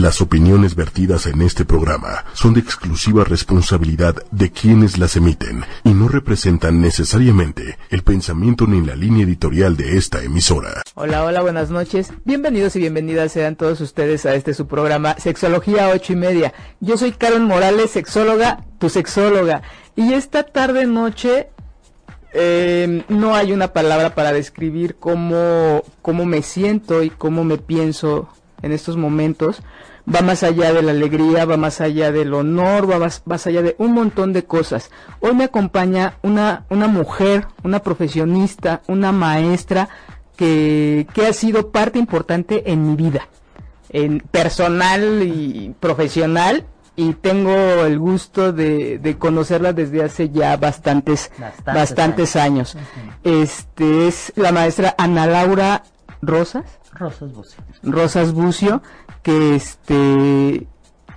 Las opiniones vertidas en este programa son de exclusiva responsabilidad de quienes las emiten y no representan necesariamente el pensamiento ni la línea editorial de esta emisora. Hola, hola, buenas noches. Bienvenidos y bienvenidas sean todos ustedes a este su programa Sexología ocho y media. Yo soy Karen Morales, sexóloga, tu sexóloga. Y esta tarde noche eh, no hay una palabra para describir cómo, cómo me siento y cómo me pienso en estos momentos va más allá de la alegría, va más allá del honor, va más, allá de un montón de cosas. Hoy me acompaña una, una mujer, una profesionista, una maestra que, que ha sido parte importante en mi vida, en personal y profesional, y tengo el gusto de, de conocerla desde hace ya bastantes, bastantes, años. Este es la maestra Ana Laura Rosas. Rosas Bucio. Rosas Bucio, que este,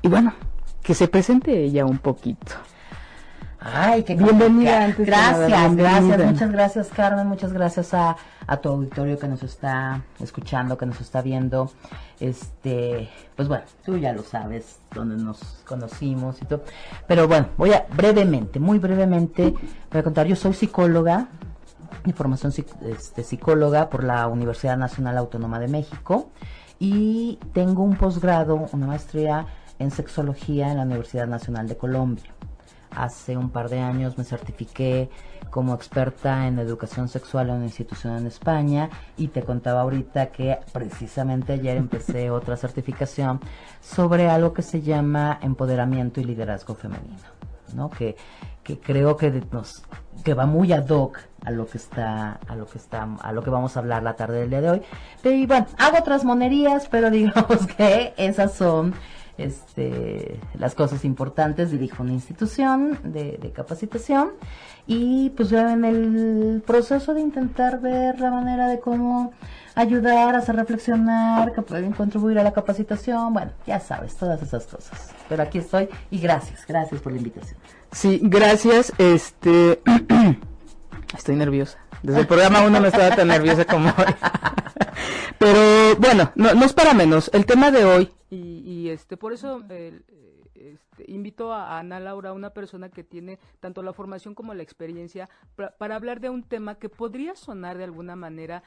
y bueno, que se presente ella un poquito. Ay, qué bienvenida. gracias, gracias, muchas gracias Carmen, muchas gracias a, a, tu auditorio que nos está escuchando, que nos está viendo. Este, pues bueno, tú ya lo sabes, donde nos conocimos y todo. Pero bueno, voy a brevemente, muy brevemente, voy a contar. Yo soy psicóloga, de formación este, psicóloga por la Universidad Nacional Autónoma de México y tengo un posgrado, una maestría en sexología en la Universidad Nacional de Colombia. Hace un par de años me certifiqué como experta en educación sexual en una institución en España y te contaba ahorita que precisamente ayer empecé otra certificación sobre algo que se llama empoderamiento y liderazgo femenino, ¿no? Que, que creo que nos que va muy ad hoc a lo que está a lo que está a lo que vamos a hablar la tarde del día de hoy y bueno hago otras monerías pero digamos que esas son este, las cosas importantes dirijo una institución de, de capacitación y pues ya en el proceso de intentar ver la manera de cómo ayudar, hacer reflexionar, que pueden contribuir a la capacitación, bueno, ya sabes, todas esas cosas. Pero aquí estoy y gracias, gracias por la invitación. Sí, gracias. Este, estoy nerviosa. Desde el programa uno no estaba tan nerviosa como hoy. Pero bueno, no, no, es para menos. El tema de hoy, y, este, por eso este, invito a Ana Laura, una persona que tiene tanto la formación como la experiencia, para hablar de un tema que podría sonar de alguna manera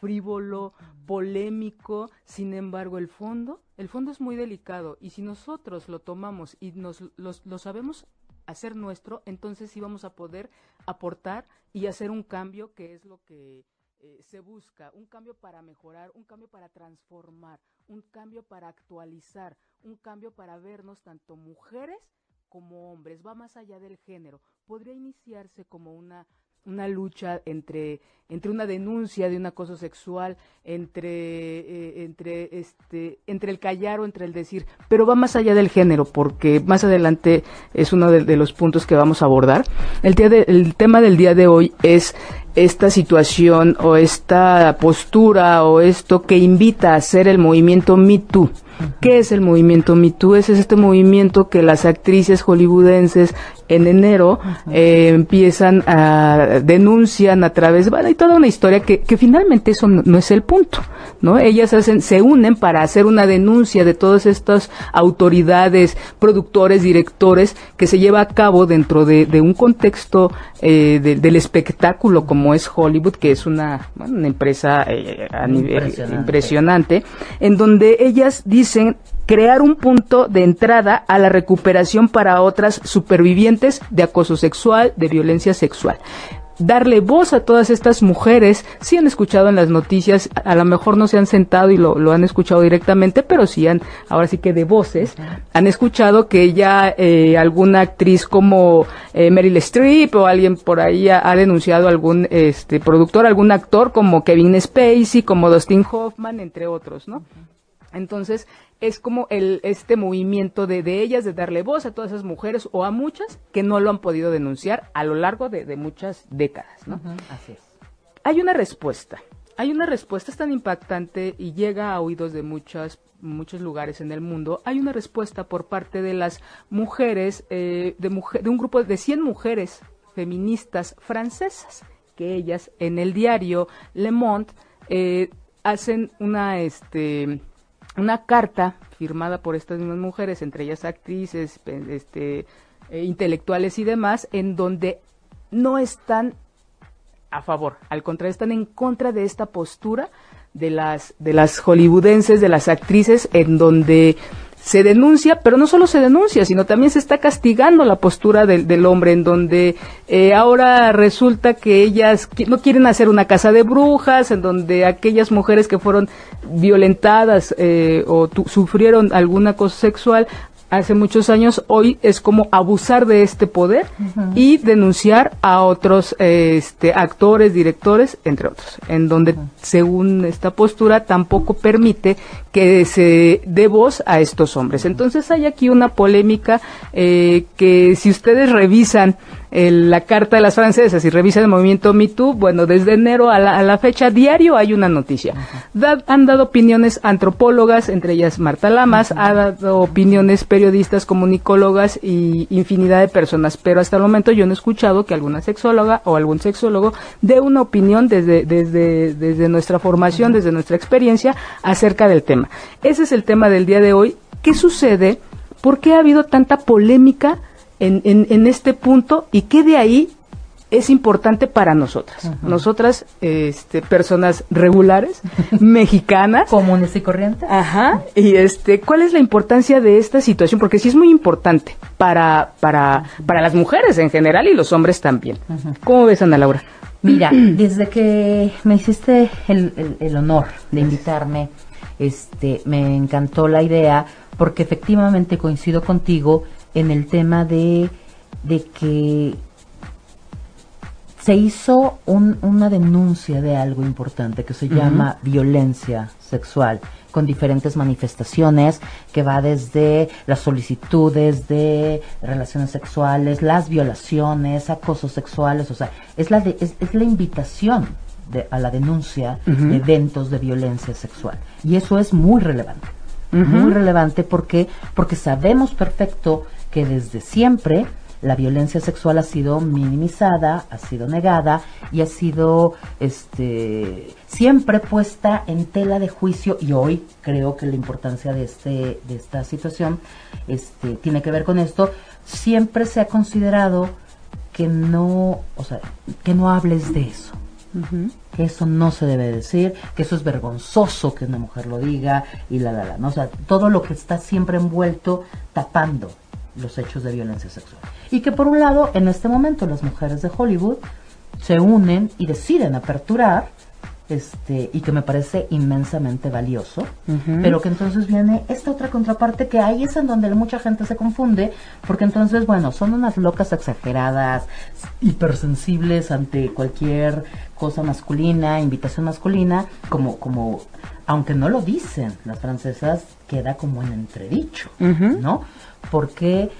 frívolo, polémico, sin embargo el fondo, el fondo es muy delicado y si nosotros lo tomamos y nos lo sabemos hacer nuestro, entonces sí vamos a poder aportar y hacer un cambio que es lo que eh, se busca, un cambio para mejorar, un cambio para transformar, un cambio para actualizar, un cambio para vernos tanto mujeres como hombres, va más allá del género. Podría iniciarse como una una lucha entre entre una denuncia de un acoso sexual entre eh, entre este entre el callar o entre el decir pero va más allá del género porque más adelante es uno de, los puntos que vamos a abordar el día el tema del día de hoy es esta situación o esta postura o esto que invita a hacer el movimiento Me Too ¿Qué es el movimiento Me Too? Es este movimiento que las actrices hollywoodenses en enero eh, empiezan a denuncian a través, bueno, hay toda una historia que, que finalmente eso no, es el punto, ¿no? Ellas hacen, se unen para hacer una denuncia de todas estas autoridades, productores, directores, que se lleva a cabo dentro de, de un contexto eh, del espectáculo como es Hollywood, que es una, una empresa eh, a nivel impresionante, en donde ellas dicen crear un punto de entrada a la recuperación para otras supervivientes de acoso sexual, de violencia sexual darle voz a todas estas mujeres. Si han escuchado en las noticias, a lo mejor no se han sentado y lo, han escuchado directamente, pero sí han, ahora sí que de voces, han escuchado que ya eh, alguna actriz como eh, Meryl Streep o alguien por ahí ha, ha, denunciado algún este productor, algún actor como Kevin Spacey, como Dustin Hoffman, entre otros, ¿no? Entonces, es como el, este movimiento de, de, ellas, de darle voz a todas esas mujeres o a muchas que no lo han podido denunciar a lo largo de, muchas décadas, ¿no? Así es. Hay una respuesta, hay una respuesta tan impactante y llega a oídos de muchas muchos lugares en el mundo, hay una respuesta por parte de las mujeres, eh, de, de un grupo de 100 mujeres feministas francesas, que ellas en el diario Le Monde eh, hacen una, este, una carta firmada por estas mismas mujeres, entre ellas actrices, este, eh, intelectuales y demás, en donde no están a favor, al contrario, están en contra de esta postura de las, de las hollywoodenses, de las actrices, en donde se denuncia, pero no solo se denuncia, sino también se está castigando la postura del, hombre, en donde eh, ahora resulta que ellas no quieren hacer una casa de brujas, en donde aquellas mujeres que fueron violentadas eh, o sufrieron algún acoso sexual hace muchos años, hoy es como abusar de este poder y denunciar a otros este, actores, directores, entre otros, en donde, según esta postura, tampoco permite que se dé voz a estos hombres. Entonces hay aquí una polémica eh, que si ustedes revisan la carta de las francesas y revisan el movimiento MeToo, bueno, desde enero a la, fecha diario hay una noticia. han dado opiniones antropólogas, entre ellas Marta Lamas, ha dado opiniones periodistas, comunicólogas y infinidad de personas, pero hasta el momento yo no he escuchado que alguna sexóloga o algún sexólogo dé una opinión desde, desde, desde nuestra formación, desde nuestra experiencia acerca del tema. Ese es el tema del día de hoy. ¿Qué sucede? ¿Por qué ha habido tanta polémica? En, en, este punto y qué de ahí es importante para nosotras. Nosotras, este, personas regulares, mexicanas. Comunes y corrientes. Ajá. Y este, ¿cuál es la importancia de esta situación? Porque sí es muy importante para, para, para las mujeres en general y los hombres también. ¿Cómo ves, Ana Laura? Mira, desde que me hiciste el, el honor de invitarme, este, me encantó la idea, porque efectivamente coincido contigo en el tema de, de que se hizo una denuncia de algo importante que se llama violencia sexual con diferentes manifestaciones que va desde las solicitudes de relaciones sexuales, las violaciones, acosos sexuales, o sea, es la, es, la invitación de, a la denuncia de eventos de violencia sexual. Y eso es muy relevante, muy relevante porque, porque sabemos perfecto que desde siempre la violencia sexual ha sido minimizada, ha sido negada y ha sido este siempre puesta en tela de juicio y hoy creo que la importancia de este de esta situación este tiene que ver con esto, siempre se ha considerado que no, o sea, que no hables de eso. Que eso no se debe decir, que eso es vergonzoso que una mujer lo diga y la la la, ¿no? o sea, todo lo que está siempre envuelto tapando los hechos de violencia sexual. Y que por un lado, en este momento las mujeres de Hollywood se unen y deciden aperturar, este, y que me parece inmensamente valioso, pero que entonces viene esta otra contraparte que ahí es en donde mucha gente se confunde, porque entonces, bueno, son unas locas exageradas, hipersensibles ante cualquier cosa masculina, invitación masculina, como, como, aunque no lo dicen las francesas, queda como en entredicho, ¿no? porque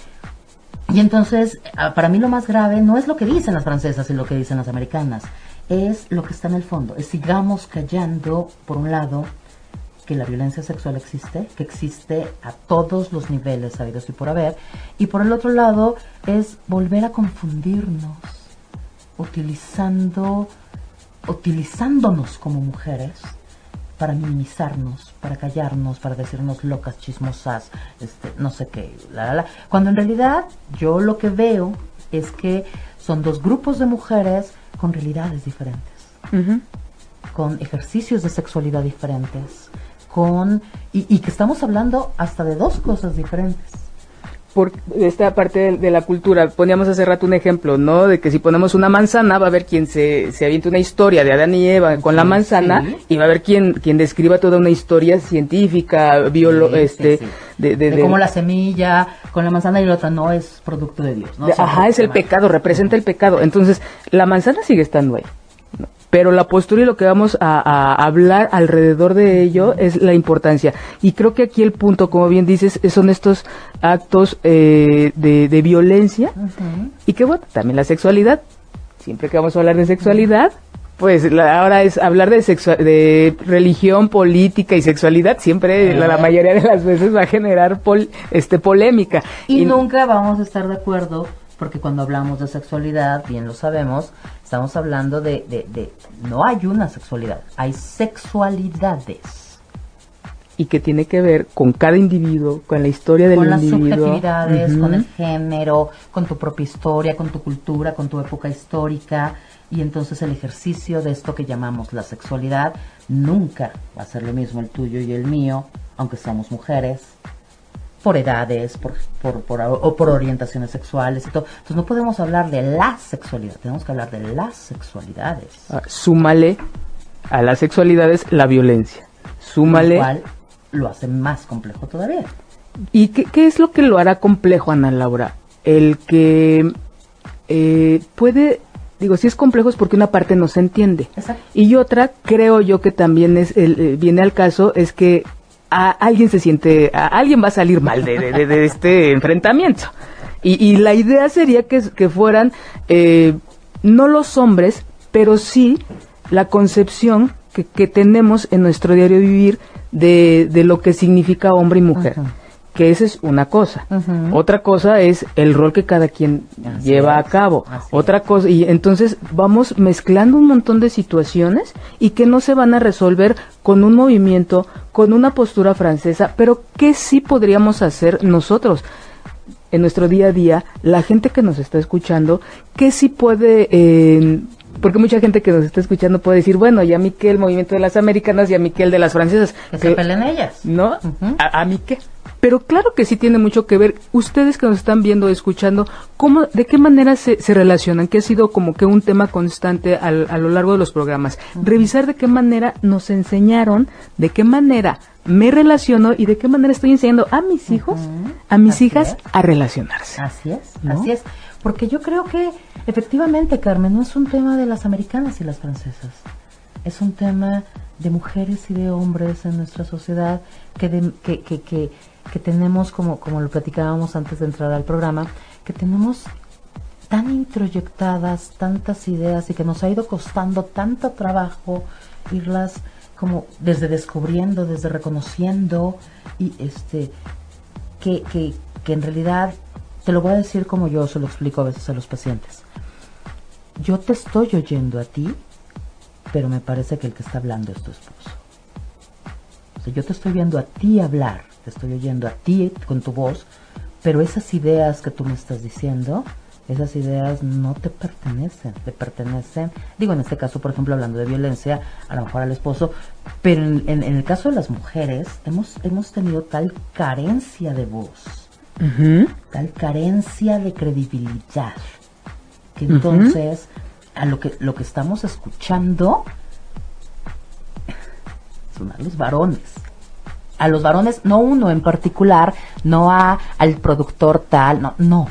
y entonces ah, para mí lo más grave no es lo que dicen las francesas y lo que dicen las americanas es lo que está en el fondo es sigamos callando por un lado que la violencia sexual existe, que existe a todos los niveles habidos y por haber, y por el otro lado es volver a confundirnos utilizando utilizándonos como mujeres para minimizarnos, para callarnos, para decirnos locas, chismosas, este, no sé qué, la, la, la. Cuando en realidad yo lo que veo es que son dos grupos de mujeres con realidades diferentes, con ejercicios de sexualidad diferentes, con y, y que estamos hablando hasta de dos cosas diferentes por esta parte de, la cultura. Poníamos hace rato un ejemplo, ¿no? De que si ponemos una manzana, va a haber quien se, se aviente una historia de Adán y Eva con la manzana y va a haber quien, quien describa toda una historia científica, biolo, este, de, de, como la semilla con la manzana y la otra no es producto de Dios, ¿no? ajá, es el pecado, representa el pecado. Entonces, la manzana sigue estando ahí pero la postura y lo que vamos a, hablar alrededor de ello es la importancia. Y creo que aquí el punto, como bien dices, son estos actos eh, de, violencia y que bueno, también la sexualidad. Siempre que vamos a hablar de sexualidad, pues ahora es hablar de, de religión, política y sexualidad, siempre la, mayoría de las veces va a generar este polémica. y, nunca vamos a estar de acuerdo porque cuando hablamos de sexualidad, bien lo sabemos, estamos hablando de, de, no hay una sexualidad, hay sexualidades. y que tiene que ver con cada individuo, con la historia del individuo. Con las subjetividades, con el género, con tu propia historia, con tu cultura, con tu época histórica. Y entonces el ejercicio de esto que llamamos la sexualidad nunca va a ser lo mismo el tuyo y el mío, aunque seamos mujeres, por edades, por, por, o por orientaciones sexuales y todo. Entonces no podemos hablar de la sexualidad, tenemos que hablar de las sexualidades. Ah, súmale a las sexualidades la violencia. Súmale. Lo cual lo hace más complejo todavía. ¿Y qué, es lo que lo hará complejo, Ana Laura? El que eh, puede digo, si es complejo es porque una parte no se entiende. Y otra, creo yo que también es el, eh, viene al caso, es que a alguien se siente, a alguien va a salir mal de, este enfrentamiento. Y, la idea sería que, que fueran eh, no los hombres, pero sí la concepción que, que, tenemos en nuestro diario vivir de, de lo que significa hombre y mujer que esa es una cosa. Otra cosa es el rol que cada quien lleva a cabo. Otra cosa, y entonces vamos mezclando un montón de situaciones y que no se van a resolver con un movimiento, con una postura francesa, pero que sí podríamos hacer nosotros en nuestro día a día, la gente que nos está escuchando, que sí puede... Eh, porque mucha gente que nos está escuchando puede decir, bueno, ya a mí que el movimiento de las americanas y a mí que el de las francesas. Que, se peleen ellas. ¿No? a, a, mí qué. Pero claro que sí tiene mucho que ver. Ustedes que nos están viendo, escuchando, ¿cómo, ¿de qué manera se, se relacionan? Que ha sido como que un tema constante a lo largo de los programas. Revisar de qué manera nos enseñaron, de qué manera me relaciono y de qué manera estoy enseñando a mis hijos, a mis hijas a relacionarse. Así es, así es. Porque yo creo que efectivamente, Carmen, no es un tema de las americanas y las francesas. Es un tema de mujeres y de hombres en nuestra sociedad que, que, que, que que tenemos, como, como lo platicábamos antes de entrar al programa, que tenemos tan introyectadas tantas ideas y que nos ha ido costando tanto trabajo irlas como desde descubriendo, desde reconociendo y este que, que, que en realidad te lo voy a decir como yo se lo explico a veces a los pacientes. Yo te estoy oyendo a ti, pero me parece que el que está hablando es tu esposo. O sea, yo te estoy viendo a ti hablar, te estoy oyendo a ti con tu voz, pero esas ideas que tú me estás diciendo, esas ideas no te pertenecen, te pertenecen, digo en este caso, por ejemplo, hablando de violencia, a lo mejor al esposo, pero en, el caso de las mujeres, hemos, hemos tenido tal carencia de voz, tal carencia de credibilidad, que entonces a lo que, lo que estamos escuchando son a los varones a los varones, no uno en particular, no a al productor tal, no, no,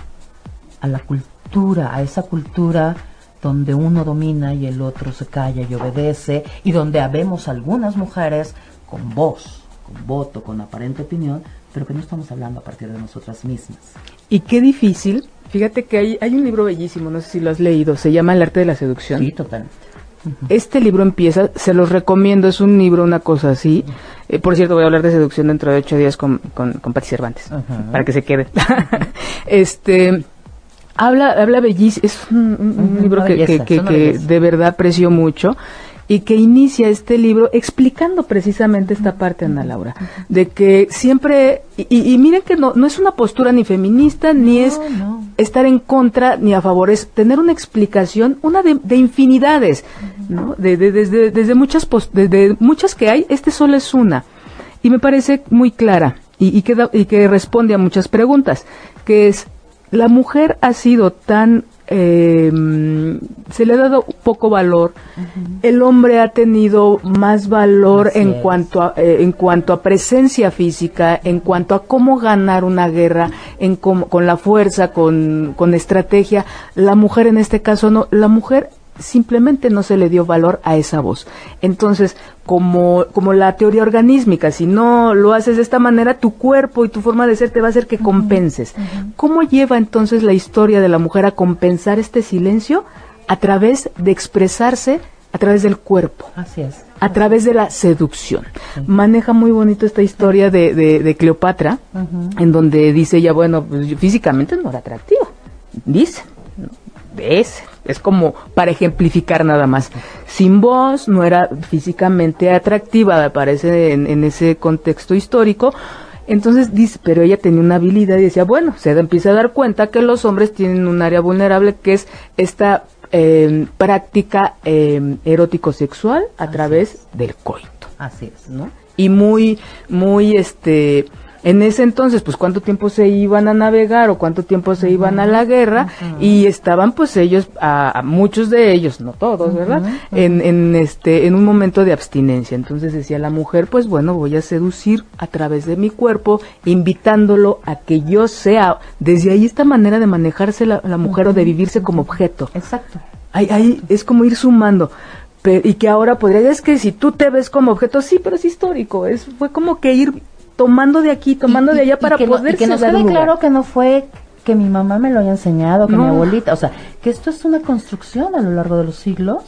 a la cultura, a esa cultura donde uno domina y el otro se calla y obedece, y donde habemos algunas mujeres con voz, con voto, con aparente opinión, pero que no estamos hablando a partir de nosotras mismas. Y qué difícil, fíjate que hay, hay un libro bellísimo, no sé si lo has leído, se llama El arte de la seducción. Sí, totalmente. Este libro empieza, se los recomiendo, es un libro, una cosa así. Eh, por cierto, voy a hablar de seducción dentro de ocho días con, con, con Pati Cervantes, para que se quede. este, habla, habla bellísimo, es un, libro que, que, que de verdad aprecio mucho y que inicia este libro explicando precisamente esta parte, Ana Laura, de que siempre, y, miren que no, no es una postura ni feminista, ni es estar en contra ni a favor, es tener una explicación, una de, infinidades, ¿no? De, desde, desde muchas, desde muchas que hay, este solo es una. Y me parece muy clara y, y, que, y que responde a muchas preguntas, que es, la mujer ha sido tan eh, se le ha dado poco valor. El hombre ha tenido más valor en cuanto a, eh, en cuanto a presencia física, en cuanto a cómo ganar una guerra, en con la fuerza, con, con estrategia. La mujer en este caso no. La mujer simplemente no se le dio valor a esa voz. Entonces, como, como la teoría organísmica, si no lo haces de esta manera, tu cuerpo y tu forma de ser te va a hacer que compenses. ¿Cómo lleva entonces la historia de la mujer a compensar este silencio? A través de expresarse a través del cuerpo. Así es. A través de la seducción. Maneja muy bonito esta historia de, de, Cleopatra, en donde dice ella, bueno, pues, físicamente no era atractiva. Dice, ¿ves? Es como para ejemplificar nada más. Sin voz, no era físicamente atractiva, me parece, en, ese contexto histórico. Entonces dice, pero ella tenía una habilidad y decía, bueno, se empieza a dar cuenta que los hombres tienen un área vulnerable que es esta eh, práctica eh, erótico-sexual a través del coito. Así es, ¿no? Y muy, muy, este, en ese entonces, pues cuánto tiempo se iban a navegar o cuánto tiempo se iban a la guerra y estaban pues ellos, a, muchos de ellos, no todos, ¿verdad? En, en, este, en un momento de abstinencia. Entonces decía la mujer, pues bueno, voy a seducir a través de mi cuerpo, invitándolo a que yo sea, desde ahí esta manera de manejarse la, mujer o de vivirse como objeto. Exacto. Ahí, ahí es como ir sumando. y que ahora podría, es que si tú te ves como objeto, sí, pero es histórico, es, fue como que ir tomando de aquí, tomando de allá para poder que nos quede claro que no fue que mi mamá me lo haya enseñado, que mi abuelita, o sea, que esto es una construcción a lo largo de los siglos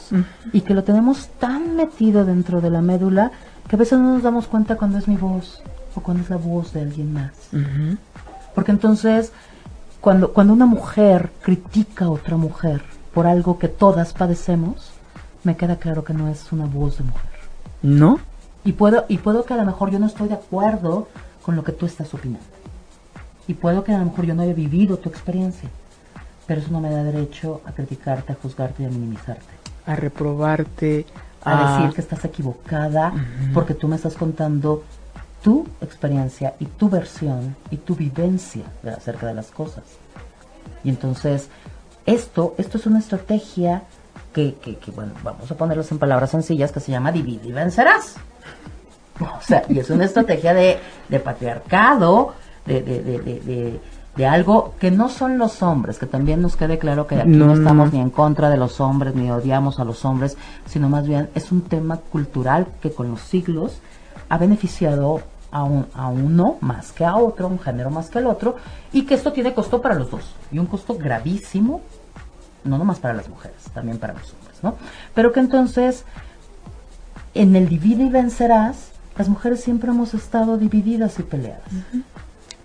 y que lo tenemos tan metido dentro de la médula que a veces no nos damos cuenta cuando es mi voz o cuando es la voz de alguien más. Porque entonces, cuando, cuando una mujer critica a otra mujer por algo que todas padecemos, me queda claro que no es una voz de mujer. ¿No? Y puedo, y puedo que a lo mejor yo no estoy de acuerdo con lo que tú estás opinando. Y puedo que a lo mejor yo no haya vivido tu experiencia. Pero eso no me da derecho a criticarte, a juzgarte y a minimizarte. A reprobarte. A, decir que estás equivocada porque tú me estás contando tu experiencia y tu versión y tu vivencia acerca de las cosas. Y entonces, esto, esto es una estrategia que, que, que, bueno, vamos a ponerlos en palabras sencillas, que se llama divide y vencerás. O sea, y es una estrategia de, de patriarcado, de, de, de, de, algo que no son los hombres, que también nos quede claro que aquí no, estamos ni en contra de los hombres, ni odiamos a los hombres, sino más bien es un tema cultural que con los siglos ha beneficiado a, un, a uno más que a otro, un género más que al otro, y que esto tiene costo para los dos, y un costo gravísimo, no nomás para las mujeres, también para los hombres, ¿no? Pero que entonces, en el divide y vencerás, las mujeres siempre hemos estado divididas y peleadas.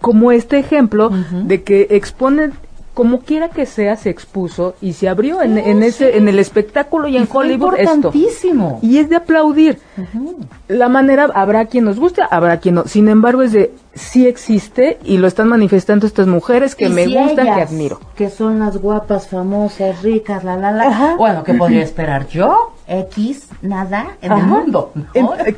Como este ejemplo de que expone como quiera que sea se expuso y se abrió en, ese en el espectáculo y, en Hollywood importantísimo. y es de aplaudir. La manera habrá quien nos guste habrá quien no. Sin embargo es de sí existe y lo están manifestando estas mujeres que me gustan que admiro. que son las guapas famosas ricas la la la. Bueno qué podría esperar yo X, nada en el mundo.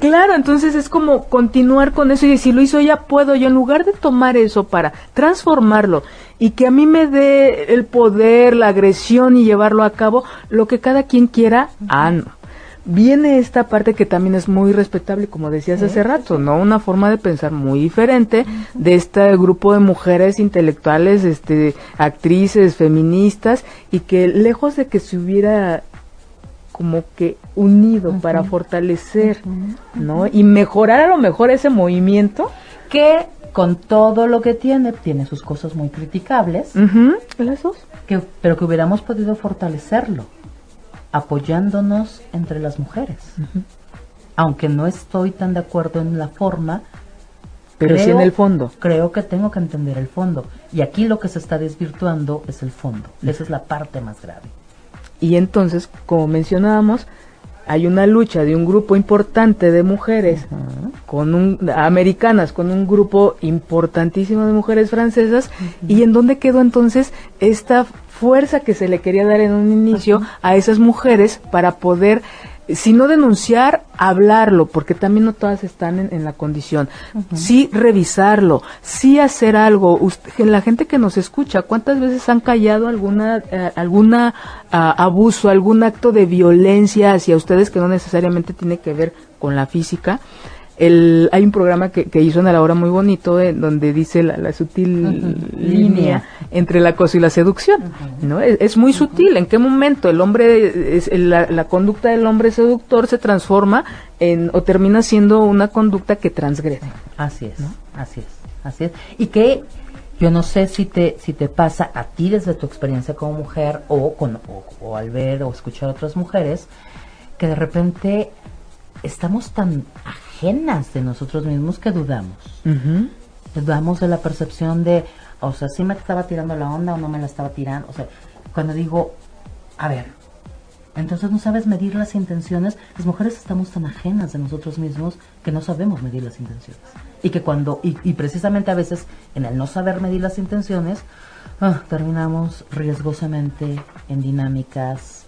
claro, entonces es como continuar con eso y si lo hizo ella, puedo. Yo, en lugar de tomar eso para transformarlo y que a mí me dé el poder, la agresión y llevarlo a cabo, lo que cada quien quiera, ah, no. Viene esta parte que también es muy respetable, como decías hace rato, ¿no? Una forma de pensar muy diferente de este grupo de mujeres intelectuales, este, actrices, feministas, y que lejos de que se hubiera como que unido para fortalecer, ¿no? Y mejorar a lo mejor ese movimiento. Que con todo lo que tiene, tiene sus cosas muy criticables. Que, pero que hubiéramos podido fortalecerlo, apoyándonos entre las mujeres. Aunque no estoy tan de acuerdo en la forma, pero sí en el fondo. Creo que tengo que entender el fondo. Y aquí lo que se está desvirtuando es el fondo. Esa es la parte más grave. Y entonces, como mencionábamos, hay una lucha de un grupo importante de mujeres con un, americanas con un grupo importantísimo de mujeres francesas. Y en dónde quedó entonces esta fuerza que se le quería dar en un inicio a esas mujeres para poder si no denunciar, hablarlo, porque también no todas están en, la condición. Sí revisarlo, sí hacer algo. la gente que nos escucha, ¿cuántas veces han callado alguna, eh, alguna ah, abuso, algún acto de violencia hacia ustedes que no necesariamente tiene que ver con la física? El, hay un programa que, que hizo en la hora muy bonito eh, donde dice la, sutil línea entre el acoso y la seducción, ¿no? Es, muy sutil en qué momento el hombre, es, la, conducta del hombre seductor se transforma en, o termina siendo una conducta que transgrede. Así es, ¿no? así es, así es. Y que yo no sé si te, si te pasa a ti desde tu experiencia como mujer o, con, o al ver o escuchar a otras mujeres, que de repente estamos tan ajenas de nosotros mismos que dudamos. Dudamos de la percepción de, o sea, si me estaba tirando la onda o no me la estaba tirando. O sea, cuando digo, a ver, entonces no sabes medir las intenciones. Las mujeres estamos tan ajenas de nosotros mismos que no sabemos medir las intenciones. Y que cuando, y, precisamente a veces en el no saber medir las intenciones, ah, terminamos riesgosamente en dinámicas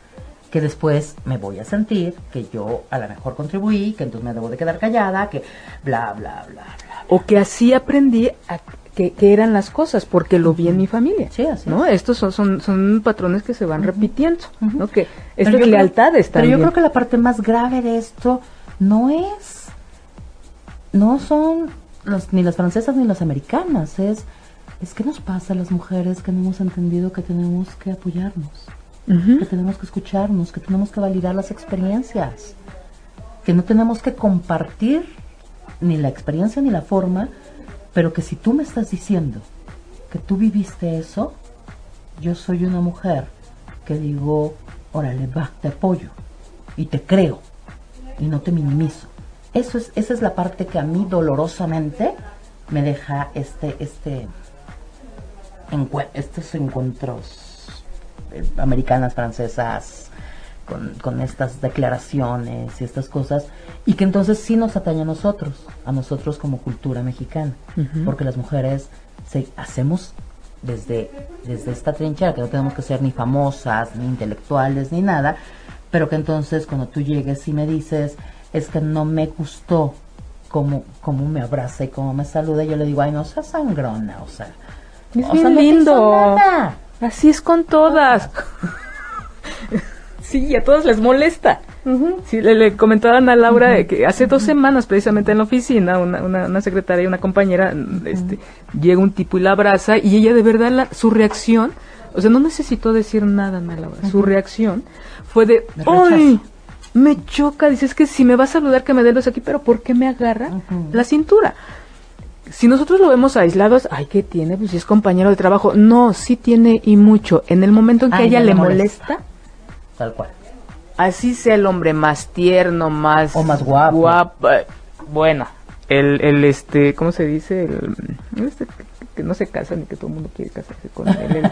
que después me voy a sentir que yo a lo mejor contribuí, que entonces me debo de quedar callada, que bla, bla, bla, bla. O que así aprendí a que, eran las cosas, porque lo vi en mi familia. Sí, así ¿no? Estos son, son, son patrones que se van repitiendo, ¿no? Que estas lealtades Pero yo creo que la parte más grave de esto no es, no son los, ni las francesas ni las americanas, es, es que nos pasa a las mujeres que no hemos entendido que tenemos que apoyarnos, que tenemos que escucharnos, que tenemos que validar las experiencias, que no tenemos que compartir ni la experiencia ni la forma, pero que si tú me estás diciendo que tú viviste eso, yo soy una mujer que digo, órale, va, te apoyo y te creo y no te minimizo. Eso es, esa es la parte que a mí dolorosamente me deja este, este, estos encuentros eh, americanas, francesas, con, estas declaraciones y estas cosas, y que entonces sí nos atañe a nosotros, a nosotros como cultura mexicana, porque las mujeres se, hacemos desde, desde esta trinchera, que no tenemos que ser ni famosas, ni intelectuales, ni nada, pero que entonces cuando tú llegues y me dices, es que no me gustó cómo, cómo me abraza y cómo me saluda, yo le digo, ay, no seas sangrona, o sea, es bien lindo. Así es con todas. Sí, a todos les molesta. sí, le, le, comentaban a Laura que hace dos semanas, precisamente en la oficina, una, una, secretaria y una compañera, este, llega un tipo y la abraza, y ella de verdad, su reacción, o sea, no necesitó decir nada, Ana Laura, su reacción fue de, ¡ay! Me choca, dice, es que si me va a saludar que me dé los aquí, pero ¿por qué me agarra la cintura? Si nosotros lo vemos aislados, ay, ¿qué tiene? Pues si es compañero de trabajo. No, sí tiene y mucho. En el momento en que a ella le molesta, Tal cual. Así sea el hombre más tierno, más... O más guapo. Bueno, el, el este, ¿cómo se dice? El, este, que no se casa ni que todo el mundo quiere casarse con él.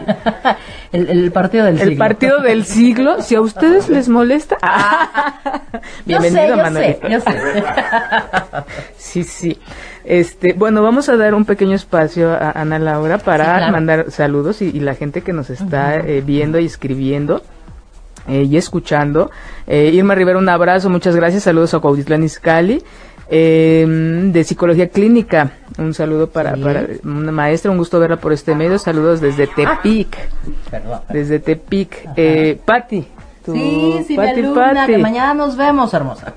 El, el, partido del siglo. El partido del siglo. Si a ustedes les molesta. bienvenido, Manuel. sí, sí. Este, bueno, vamos a dar un pequeño espacio a Ana Laura para mandar saludos y, la gente que nos está eh, viendo y escribiendo. Eh, y escuchando. Eh, Irma Rivera, un abrazo, muchas gracias, saludos a Cuautitlán Izcalli. Eh, de psicología clínica, un saludo para, para una maestra, un gusto verla por este medio, saludos desde Tepic, desde Tepic, eh, Patti, sí, sí, Pati, alumna, que mañana nos vemos, hermosa.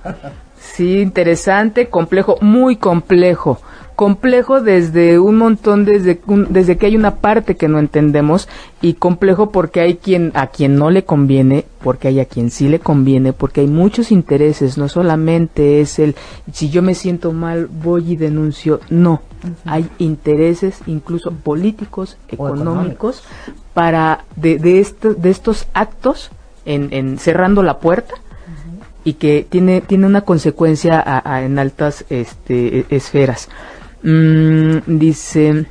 Sí, interesante, complejo, muy complejo, complejo desde un montón, desde, desde que hay una parte que no entendemos y complejo porque hay quien a quien no le conviene, porque hay a quien sí le conviene, porque hay muchos intereses, no solamente es el si yo me siento mal voy y denuncio, no, hay intereses incluso políticos, económicos, para de, de, de estos actos en, en cerrando la puerta y que tiene, tiene una consecuencia en altas este, e, esferas. Mm, dice,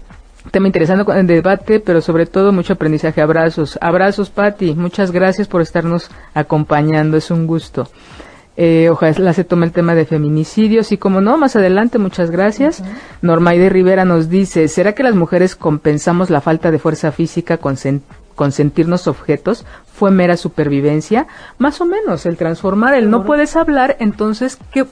tema interesante con el debate, pero sobre todo mucho aprendizaje. Abrazos. Abrazos, Patti. Muchas gracias por estarnos acompañando. Es un gusto. Eh, ojalá se tome el tema de feminicidios y como no, más adelante, muchas gracias. Normaide Rivera nos dice, ¿será que las mujeres compensamos la falta de fuerza física con, con sentirnos objetos? ¿Fue mera supervivencia? Más o menos, el transformar, el no puedes hablar, entonces, ¿qué,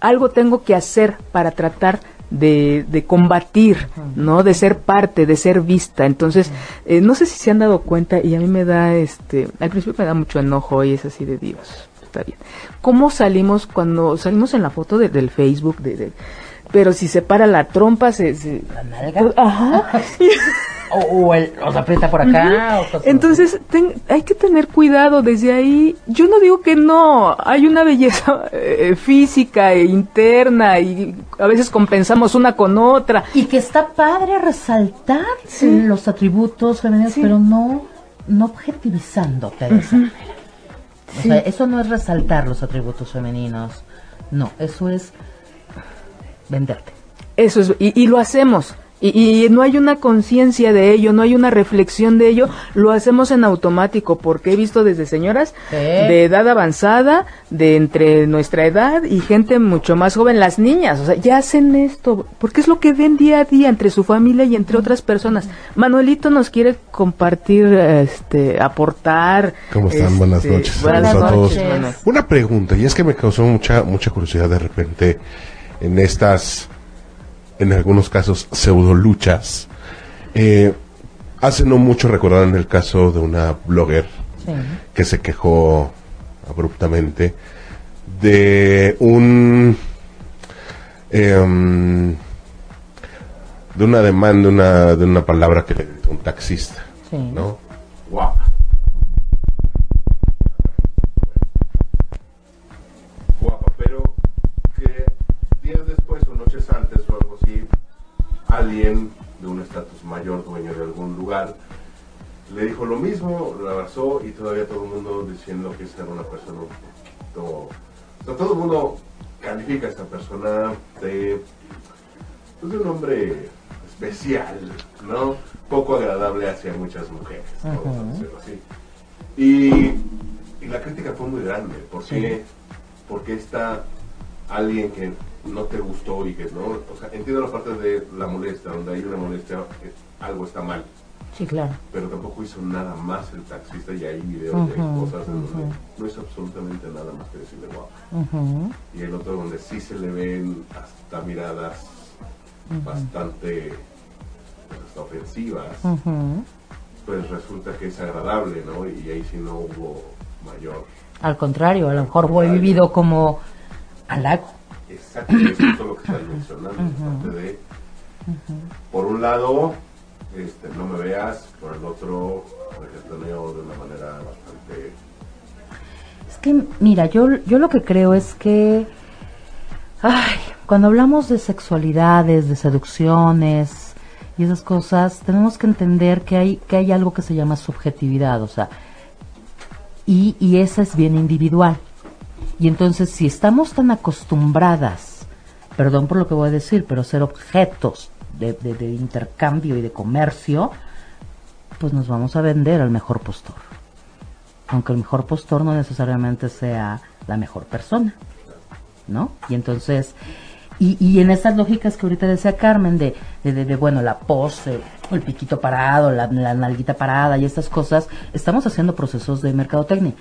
algo tengo que hacer para tratar de, de combatir, ¿no? De ser parte, de ser vista. Entonces, eh, no sé si se han dado cuenta y a mí me da, este, al principio me da mucho enojo y es así de Dios, está bien. ¿Cómo salimos cuando salimos en la foto del Facebook de, pero si se para la trompa se, se... la nalga ajá o, el, o aprieta por acá. Entonces hay que tener cuidado desde ahí. Yo no digo que no, hay una belleza eh, física e interna y a veces compensamos una con otra. Y que está padre resaltar los atributos femeninos, pero no, no objetivizándote de esa manera. O sea, eso no es resaltar los atributos femeninos. No, eso es venderte. Eso es, y, y lo hacemos y, no hay una conciencia de ello, no hay una reflexión de ello, lo hacemos en automático, porque he visto desde señoras de edad avanzada, de entre nuestra edad y gente mucho más joven, las niñas, o sea, ya hacen esto, porque es lo que ven día a día entre su familia y entre otras personas. Manuelito nos quiere compartir, este, aportar. ¿Cómo están? buenas este, noches. Buenas a todos. Una pregunta, y es que me causó mucha, mucha curiosidad de repente en estas en algunos casos pseudo luchas. Eh, hace no mucho recordaron el caso de una blogger que se quejó abruptamente de un em, de una demanda una, de una palabra que le dio un taxista, ¿no? Guapa, lugar, le dijo lo mismo, lo abrazó y todavía todo el mundo diciendo que esa era una persona un poquito... O sea, todo el mundo califica a esta persona de, pues, de un hombre especial, ¿no? Poco agradable hacia muchas mujeres, vamos a así. Y, la crítica fue muy grande, porque, porque está alguien que no te gustó y que no, o sea, entiendo la parte de la molestia, donde hay una molestia, algo está mal. Sí, claro. Pero tampoco hizo nada más el taxista y hay videos de cosas donde no hizo absolutamente nada más que decirle guapo. Y el otro donde sí se le ven hasta miradas bastante pues, ofensivas, pues resulta que es agradable, ¿no? Y ahí sí no hubo mayor. Al contrario, a lo mejor fue vivido como halago. Exactamente, eso es lo que estás mencionando, de, por un lado, este, no me veas, por el otro, me de una manera bastante... Es que, mira, yo, yo lo que creo es que, ay, cuando hablamos de sexualidades, de seducciones y esas cosas, tenemos que entender que hay, que hay algo que se llama subjetividad, o sea, y, y esa es bien individual. Y entonces si estamos tan acostumbradas, perdón por lo que voy a decir, pero ser objetos de, intercambio y de comercio, pues nos vamos a vender al mejor postor. Aunque el mejor postor no necesariamente sea la mejor persona, ¿no? Y entonces, y, y en esas lógicas que ahorita decía Carmen, de, de, bueno, la pose, el piquito parado, la, la, nalguita parada y estas cosas, estamos haciendo procesos de mercadotecnia.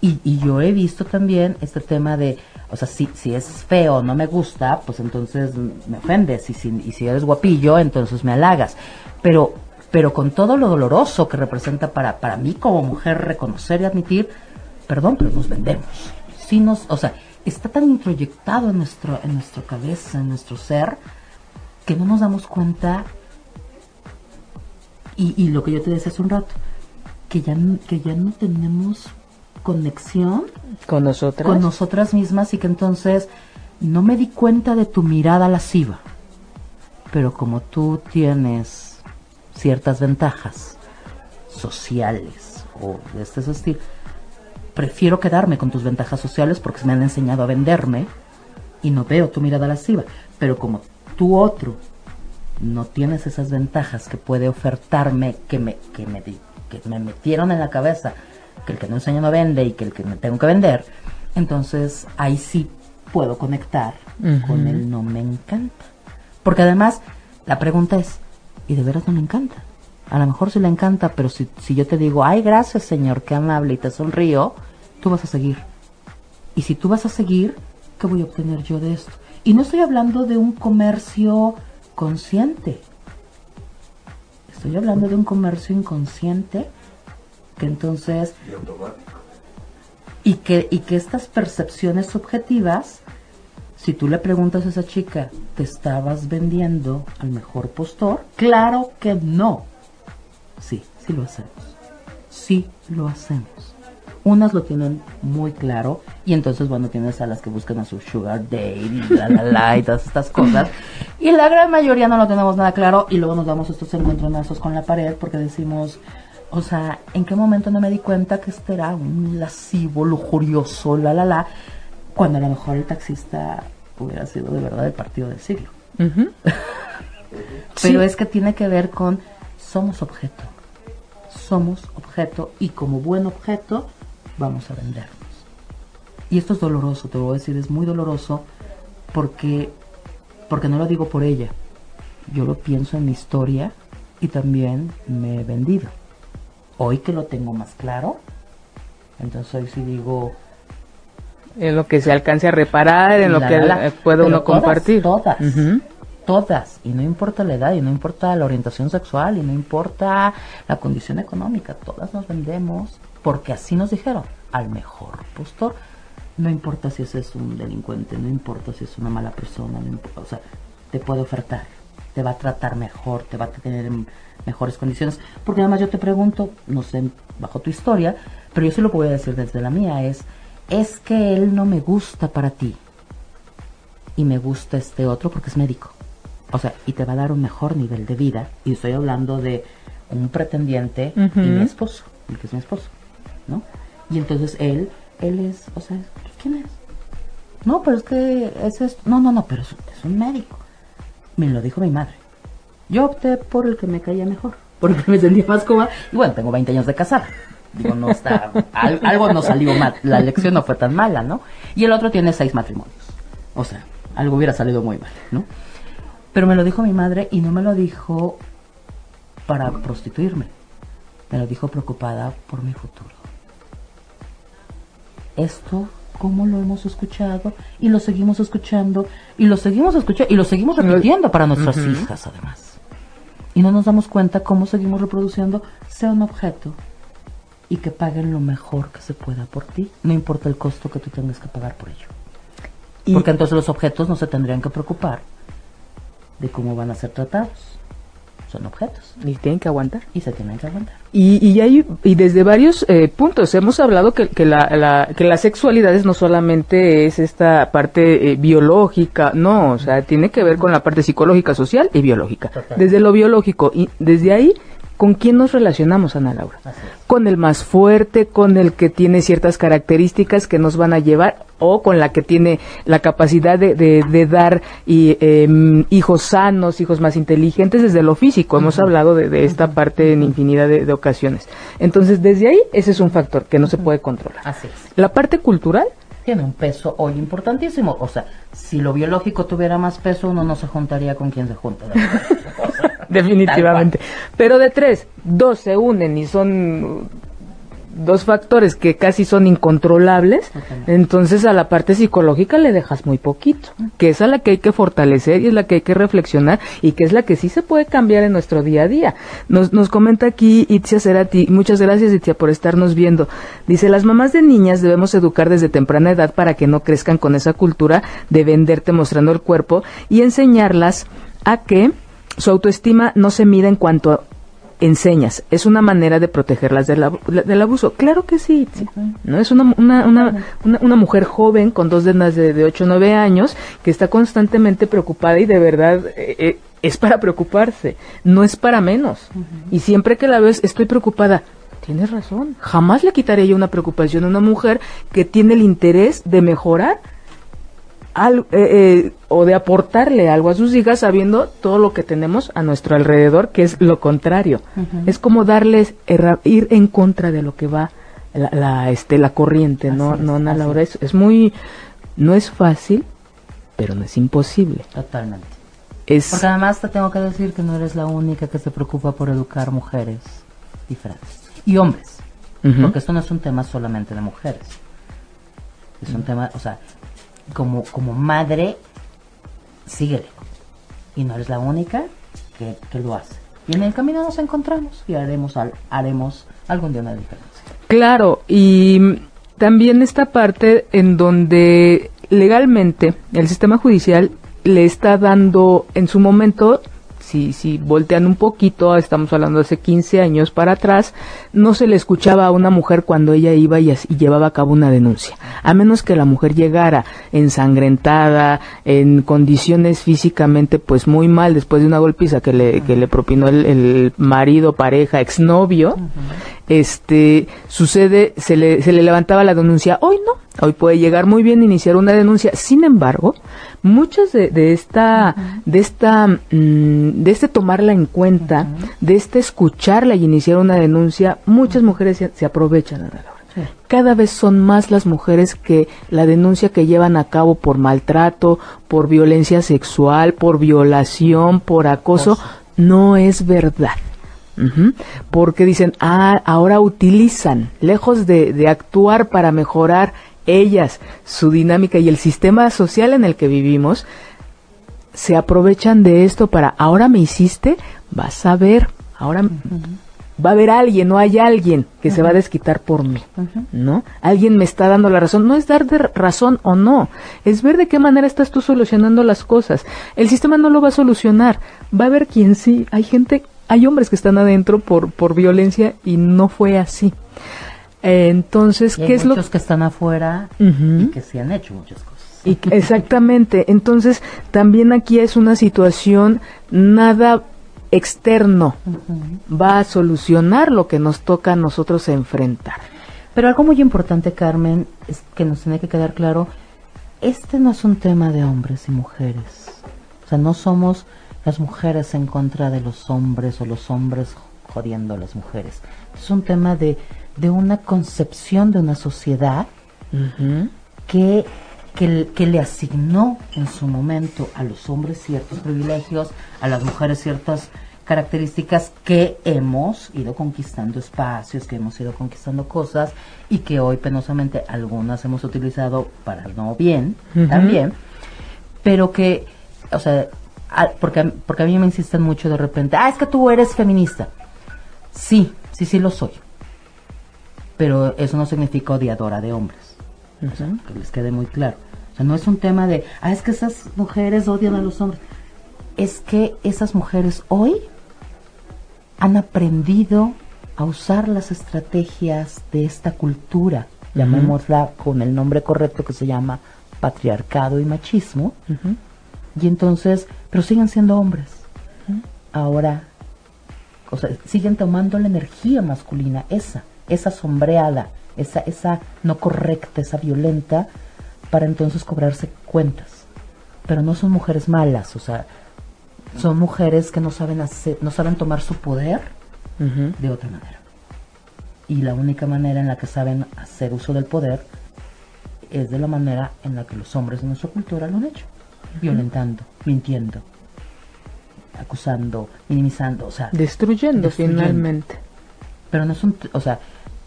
Y, y yo he visto también este tema de, o sea, si, si es feo, no me gusta, pues entonces me ofendes. Y si, y si eres guapillo, entonces me halagas. Pero, pero con todo lo doloroso que representa para, para mí como mujer reconocer y admitir, perdón, pero nos vendemos. Si nos, o sea, está tan introyectado en, nuestro, en nuestra cabeza, en nuestro ser, que no nos damos cuenta. Y, y lo que yo te decía hace un rato, que ya, que ya no tenemos conexión con nosotras. con nosotras mismas y que entonces no me di cuenta de tu mirada lasciva. Pero como tú tienes ciertas ventajas sociales o de este estilo prefiero quedarme con tus ventajas sociales porque me han enseñado a venderme y no veo tu mirada lasciva. Pero como tú otro no tienes esas ventajas que puede ofertarme que me que me que me metieron en la cabeza que el que no enseña no vende y que el que me tengo que vender, entonces ahí sí puedo conectar con el no me encanta. Porque además la pregunta es, ¿y de veras no me encanta? A lo mejor sí le encanta, pero si, si yo te digo, ay, gracias señor, qué amable y te sonrío, tú vas a seguir. Y si tú vas a seguir, ¿qué voy a obtener yo de esto? Y no estoy hablando de un comercio consciente. Estoy hablando de un comercio inconsciente que entonces y que y que estas percepciones subjetivas si tú le preguntas a esa chica te estabas vendiendo al mejor postor claro que no. Sí sí lo hacemos. Sí lo hacemos. Unas lo tienen muy claro y entonces bueno tienes a las que buscan a su sugar daddy la la la y todas estas cosas. Y la gran mayoría no lo tenemos nada claro y luego nos damos estos encontronazos con la pared porque decimos o sea, ¿en qué momento no me di cuenta que este era un lascivo, lujurioso, la, la, la, cuando a lo mejor el taxista hubiera sido de verdad el partido del siglo? Pero es que tiene que ver con somos objeto. Somos objeto y como buen objeto vamos a vendernos. Y esto es doloroso, te lo voy a decir, es muy doloroso porque porque no lo digo por ella. Yo lo pienso en mi historia y también me he vendido. Hoy que lo tengo más claro, entonces hoy sí digo... En lo que se alcance a reparar, en lo que puede uno compartir. Todas, todas. Y no importa la edad, y no importa la orientación sexual, y no importa la condición económica. Todas nos vendemos porque así nos dijeron, al mejor postor. No importa si ese es un delincuente, no importa si es una mala persona, no importa, o sea, te puede ofertar, te va a tratar mejor, te va a tener mejores condiciones. Porque además yo te pregunto, no sé, bajo tu historia, pero yo sí lo voy a decir desde la mía, es, es que él no me gusta para ti. Y me gusta este otro porque es médico. O sea, y te va a dar un mejor nivel de vida. Y estoy hablando de un pretendiente y mi esposo, el que es mi esposo, ¿no? Y entonces él, él es, o sea, ¿quién es? No, pero es que es esto. No, no, no, pero es, es un médico. Me lo dijo mi madre. Yo opté por el que me caía mejor, porque me sentía más cómoda. Y bueno, tengo 20 años de casada. Digo, no está, algo no salió mal, la lección no fue tan mala, ¿no? Y el otro tiene seis matrimonios. O sea, algo hubiera salido muy mal, ¿no? Pero me lo dijo mi madre y no me lo dijo para prostituirme. Me lo dijo preocupada por mi futuro. Esto, ¿cómo lo hemos escuchado? Y lo seguimos escuchando, y lo seguimos escuchando, y lo seguimos repitiendo para nuestras hijas, además y no nos damos cuenta cómo seguimos reproduciendo, sea un objeto y que paguen lo mejor que se pueda por ti, no importa el costo que tú tengas que pagar por ello. Porque entonces los objetos no se tendrían que preocupar de cómo van a ser tratados son objetos. Y tienen que aguantar. Y se tienen que aguantar. Y, y, hay, y desde varios eh, puntos hemos hablado que, que, la, la, que la sexualidad no solamente es esta parte eh, biológica, no, o sea, tiene que ver con la parte psicológica, social y biológica. Desde lo biológico, y desde ahí ¿Con quién nos relacionamos, Ana Laura? Con el más fuerte, con el que tiene ciertas características que nos van a llevar, o con la que tiene la capacidad de, de, dar y, em, hijos sanos, hijos más inteligentes desde lo físico. Hemos hablado de, esta parte en infinidad de, ocasiones. Entonces, desde ahí, ese es un factor que no se puede controlar. Así es. La parte cultural tiene un peso hoy importantísimo. O sea, si lo biológico tuviera más peso, uno no se juntaría con quien se junta. Definitivamente. Pero de tres, dos se unen y son dos factores que casi son incontrolables, entonces a la parte psicológica le dejas muy poquito, que es a la que hay que fortalecer y es la que hay que reflexionar y que es la que sí se puede cambiar en nuestro día a día. Nos, nos comenta aquí Itzia Cerati, muchas gracias Itzia por estarnos viendo. Dice, las mamás de niñas debemos educar desde temprana edad para que no crezcan con esa cultura de venderte mostrando el cuerpo y enseñarlas a que su autoestima no se mide en cuanto a enseñas. Es una manera de protegerlas del, del abuso. Claro que sí. ¿no? Es una, una, una, una, mujer joven con dos denas de, de 8 o 9 años que está constantemente preocupada y de verdad eh, eh, es para preocuparse. No es para menos. Y siempre que la ves, estoy preocupada. Tienes razón. Jamás le quitaré yo una preocupación a una mujer que tiene el interés de mejorar eh, eh, o de aportarle algo a sus hijas sabiendo todo lo que tenemos a nuestro alrededor, que es lo contrario. Es como darles, ir en contra de lo que va la, este, la corriente, ¿no, no Ana Laura? Es, es muy, no es fácil, pero no es imposible. Totalmente. Es... Porque además te tengo que decir que no eres la única que se preocupa por educar mujeres diferentes. Y hombres. Porque esto no es un tema solamente de mujeres. Es un tema, o sea, como, como madre, síguele. Y no eres la única que, lo hace. Y en el camino nos encontramos y haremos, al, haremos algún día una diferencia. Claro, y también esta parte en donde legalmente el sistema judicial le está dando en su momento si, si voltean un poquito, estamos hablando de hace 15 años para atrás, no se le escuchaba a una mujer cuando ella iba y, llevaba a cabo una denuncia. A menos que la mujer llegara ensangrentada, en condiciones físicamente pues muy mal después de una golpiza que le, que le propinó el, marido, pareja, exnovio, este, sucede, se le, se le levantaba la denuncia, hoy no, Hoy puede llegar muy bien iniciar una denuncia. Sin embargo, muchas de, esta, de esta, mm, de este tomarla en cuenta, de este escucharla y iniciar una denuncia, muchas mujeres se, aprovechan. de Cada vez son más las mujeres que la denuncia que llevan a cabo por maltrato, por violencia sexual, por violación, por acoso, no es verdad. Porque dicen, ah, ahora utilizan, lejos de, de actuar para mejorar ellas, su dinámica y el sistema social en el que vivimos, se aprovechan de esto para, ahora me hiciste, vas a ver, ahora va a haber alguien, no hay alguien que se va a desquitar por mí, ¿no? Alguien me está dando la razón. No es dar de razón o no, es ver de qué manera estás tú solucionando las cosas. El sistema no lo va a solucionar, va a haber quien sí. Hay gente, hay hombres que están adentro por, por violencia y no fue así entonces, ¿qué es lo que están afuera y que se han hecho muchas cosas? Y, exactamente. Entonces, también aquí es una situación nada externo va a solucionar lo que nos toca a nosotros enfrentar. Pero algo muy importante, Carmen, es que nos tiene que quedar claro, este no es un tema de hombres y mujeres. O sea, no somos las mujeres en contra de los hombres o los hombres jodiendo a las mujeres. Es un tema de de una concepción de una sociedad que, que, le asignó en su momento a los hombres ciertos privilegios, a las mujeres ciertas características que hemos ido conquistando espacios, que hemos ido conquistando cosas y que hoy penosamente algunas hemos utilizado para no bien también, pero que, o sea, porque, porque a mí me insisten mucho de repente, ah, es que tú eres feminista. Sí, sí, sí lo soy pero eso no significa odiadora de hombres. que les quede muy claro. O sea, no es un tema de, ah, es que esas mujeres odian a los hombres. Es que esas mujeres hoy han aprendido a usar las estrategias de esta cultura, llamémosla con el nombre correcto que se llama patriarcado y machismo, y entonces, pero siguen siendo hombres. Ahora, o sea, siguen tomando la energía masculina, esa, esa sombreada, esa, esa no correcta, esa violenta, para entonces cobrarse cuentas. Pero no son mujeres malas, o sea, son mujeres que no saben hacer, no saben tomar su poder de otra manera. Y la única manera en la que saben hacer uso del poder es de la manera en la que los hombres de nuestra cultura lo han hecho, violentando, mintiendo, acusando, minimizando, o sea, destruyendo, destruyendo. finalmente. Pero no son, o sea,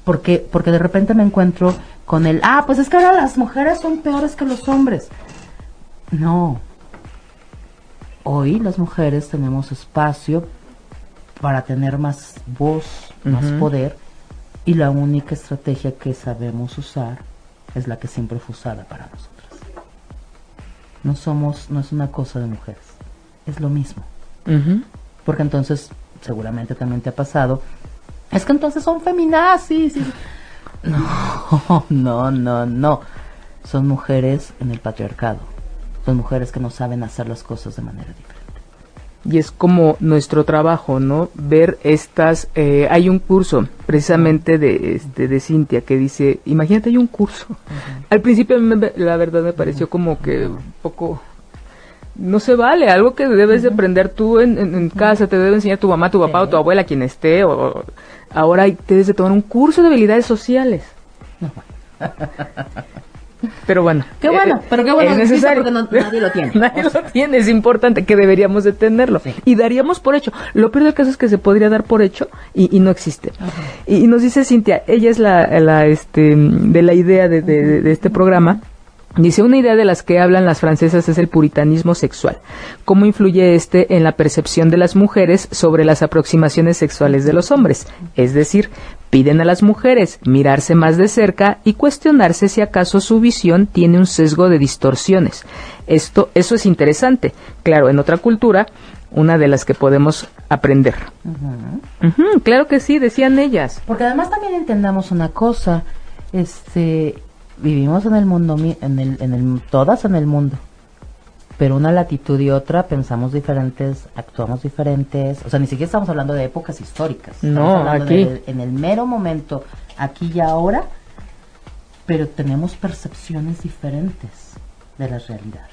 porque, porque de repente me encuentro con el, ah, pues es que ahora las mujeres son peores que los hombres. No. Hoy las mujeres tenemos espacio para tener más voz, más poder, y la única estrategia que sabemos usar es la que siempre fue usada para nosotras. No somos, no es una cosa de mujeres, es lo mismo. Porque entonces, seguramente también te ha pasado, es que entonces son feminazis. No, no, no, no. Son mujeres en el patriarcado. Son mujeres que no saben hacer las cosas de manera diferente. Y es como nuestro trabajo, ¿no? Ver estas... Eh, hay un curso precisamente de, este, de Cintia que dice, imagínate, hay un curso. Al principio la verdad me pareció como que un poco no se vale, algo que debes de aprender tú en, casa, te debe enseñar tu mamá, tu papá o tu abuela, quien esté, o, ahora te debes de tomar un curso de habilidades sociales. Pero bueno. Qué bueno, eh, pero qué bueno es necesario. porque nadie lo tiene. nadie lo tiene, es importante que deberíamos de tenerlo. Y daríamos por hecho. Lo peor del caso es que se podría dar por hecho y, no existe. Y, nos dice Cintia, ella es la, la este, de la idea de, de este programa, Dice, una idea de las que hablan las francesas es el puritanismo sexual. ¿Cómo influye este en la percepción de las mujeres sobre las aproximaciones sexuales de los hombres? Es decir, piden a las mujeres mirarse más de cerca y cuestionarse si acaso su visión tiene un sesgo de distorsiones. Esto, eso es interesante. Claro, en otra cultura, una de las que podemos aprender. claro que sí, decían ellas. Porque además también entendamos una cosa, este, vivimos en el mundo, en el, en el, todas en el mundo, pero una latitud y otra pensamos diferentes, actuamos diferentes, o sea, ni siquiera estamos hablando de épocas históricas. no, aquí. en el mero momento, aquí y ahora, pero tenemos percepciones diferentes de las realidades.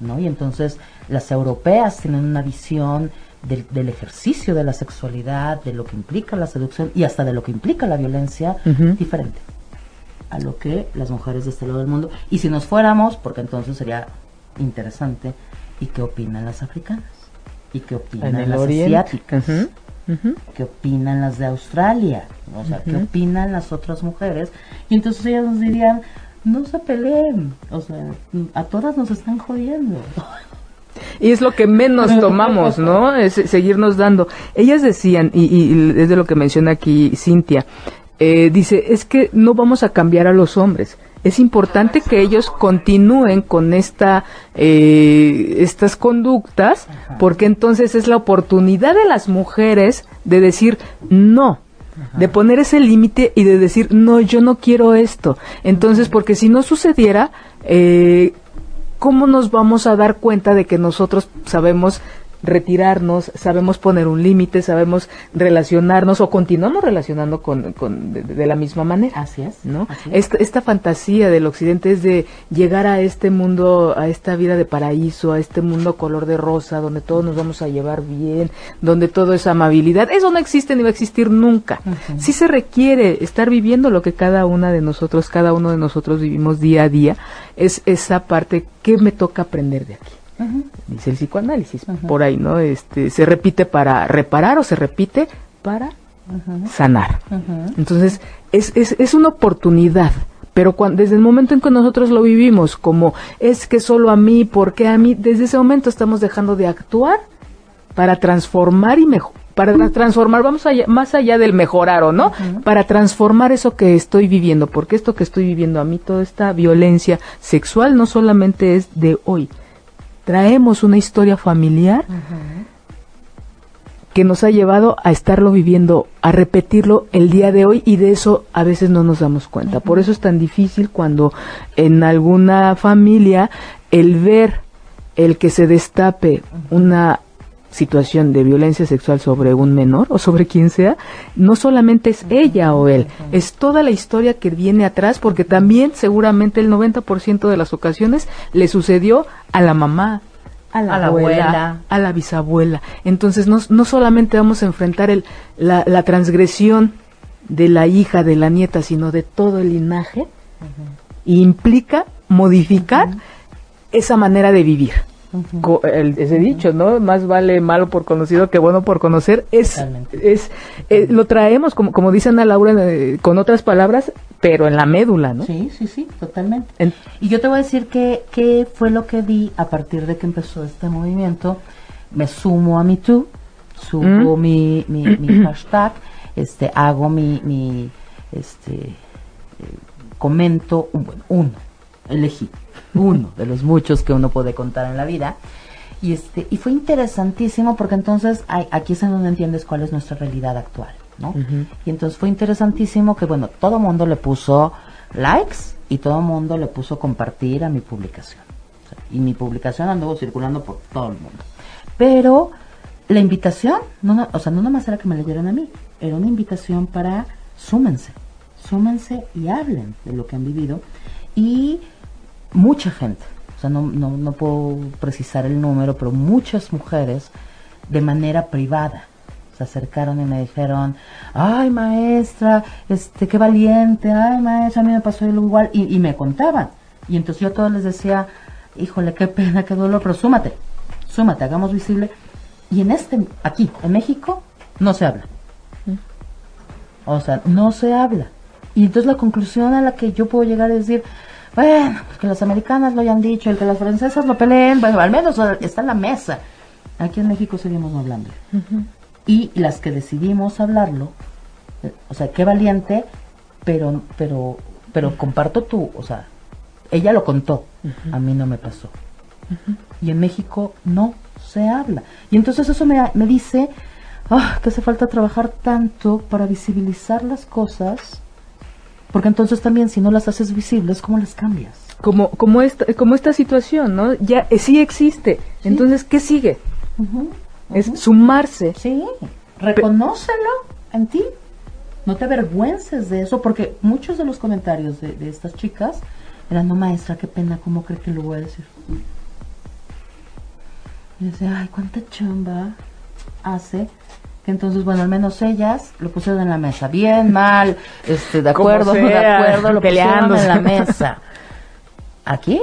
¿no? Y entonces las europeas tienen una visión del, ejercicio de la sexualidad, de lo que implica la seducción y hasta de lo que implica la violencia diferente a lo que las mujeres de este lado del mundo. Y si nos fuéramos, porque entonces sería interesante, ¿y qué opinan las africanas? ¿Y qué opinan las asiáticas? ¿Qué opinan las de Australia? O sea, ¿qué opinan las otras mujeres? Y entonces ellas nos dirían, no se peleen, o sea, a todas nos están jodiendo. Y es lo que menos tomamos, ¿no? Es seguirnos dando. Ellas decían, y, y es de lo que menciona aquí Cintia, eh, dice, es que no vamos a cambiar a los hombres. Es importante que ellos continúen con esta, eh, estas conductas, porque entonces es la oportunidad de las mujeres de decir no, de poner ese límite y de decir, no, yo no quiero esto. Entonces, porque si no sucediera, eh, ¿cómo nos vamos a dar cuenta de que nosotros sabemos retirarnos, sabemos poner un límite, sabemos relacionarnos o continuamos relacionando con, con de, la misma manera. Así es. ¿no? Esta, fantasía del occidente es de llegar a este mundo, a esta vida de paraíso, a este mundo color de rosa, donde todos nos vamos a llevar bien, donde todo es amabilidad. Eso no existe ni va a existir nunca. Sí se requiere estar viviendo lo que cada una de nosotros, cada uno de nosotros vivimos día a día. Es esa parte que me toca aprender de aquí dice el psicoanálisis, por ahí, ¿no? Este, se repite para reparar o se repite para sanar. Entonces, es, es, es una oportunidad pero cuando, desde el momento en que nosotros lo vivimos como es que solo a mí, porque a mí, desde ese momento estamos dejando de actuar para transformar y mejor, para transformar, vamos allá, más allá del mejorar o no, para transformar eso que estoy viviendo, porque esto que estoy viviendo a mí, toda esta violencia sexual no solamente es de hoy, traemos una historia familiar que nos ha llevado a estarlo viviendo, a repetirlo el día de hoy y de eso a veces no nos damos cuenta. Por eso es tan difícil cuando en alguna familia el ver el que se destape una situación de violencia sexual sobre un menor o sobre quien sea, no solamente es ella o él, es toda la historia que viene atrás, porque también seguramente el 90% de las ocasiones le sucedió a la mamá, a la, abuela, a la bisabuela. Entonces no, no solamente vamos a enfrentar el, la, transgresión de la hija, de la nieta, sino de todo el linaje, implica modificar esa manera de vivir ese dicho, ¿no? Más vale malo por conocido que bueno por conocer. Es, es eh, lo traemos, como, como dice Ana Laura, eh, con otras palabras, pero en la médula, ¿no? Sí, sí, sí, totalmente. y yo te voy a decir que, fue lo que vi a partir de que empezó este movimiento. Me sumo a mi tú, subo mm. mi, mi, hashtag, este, hago mi, mi este, eh, comento, uno, elegí uno de los muchos que uno puede contar en la vida. Y, este, y fue interesantísimo porque entonces aquí es en donde entiendes cuál es nuestra realidad actual, ¿no? Y entonces fue interesantísimo que, bueno, todo mundo le puso likes y todo mundo le puso compartir a mi publicación. y mi publicación anduvo circulando por todo el mundo. Pero la invitación, no, o sea, no nomás era que me leyeran a mí, era una invitación para súmense, súmense y hablen de lo que han vivido. Y mucha gente, o sea, no, no, no puedo precisar el número, pero muchas mujeres de manera privada se acercaron y me dijeron, ay maestra, este, qué valiente, ay maestra, a mí me pasó igual, y, y me contaban. Y entonces yo a todos les decía, híjole, qué pena, qué dolor, pero súmate, súmate, hagamos visible. Y en este, aquí, en México, no se habla. Mm. O sea, no se habla. Y entonces la conclusión a la que yo puedo llegar es decir, bueno, que las americanas lo hayan dicho, el que las francesas lo peleen, bueno, al menos está en la mesa. Aquí en México seguimos hablando. Y las que decidimos hablarlo, o sea, qué valiente, pero, pero, pero comparto tú, o sea, ella lo contó, a mí no me pasó. Y en México no se habla. Y entonces eso me, me dice ah, que hace falta trabajar tanto para visibilizar las cosas porque entonces también si no las haces visibles, ¿cómo las cambias? Como, como, esta, como esta situación, ¿no? Ya eh, sí existe. Entonces, ¿qué sigue? Es sumarse. Sí, reconócelo en ti. No te avergüences de eso, porque muchos de los comentarios de, de estas chicas eran, no maestra, qué pena, ¿cómo cree que lo voy a decir? Y dice, ay, cuánta chamba hace. Entonces, bueno, al menos ellas lo pusieron en la mesa. Bien, mal, este, de acuerdo, de acuerdo, lo pusieron en la mesa. Aquí,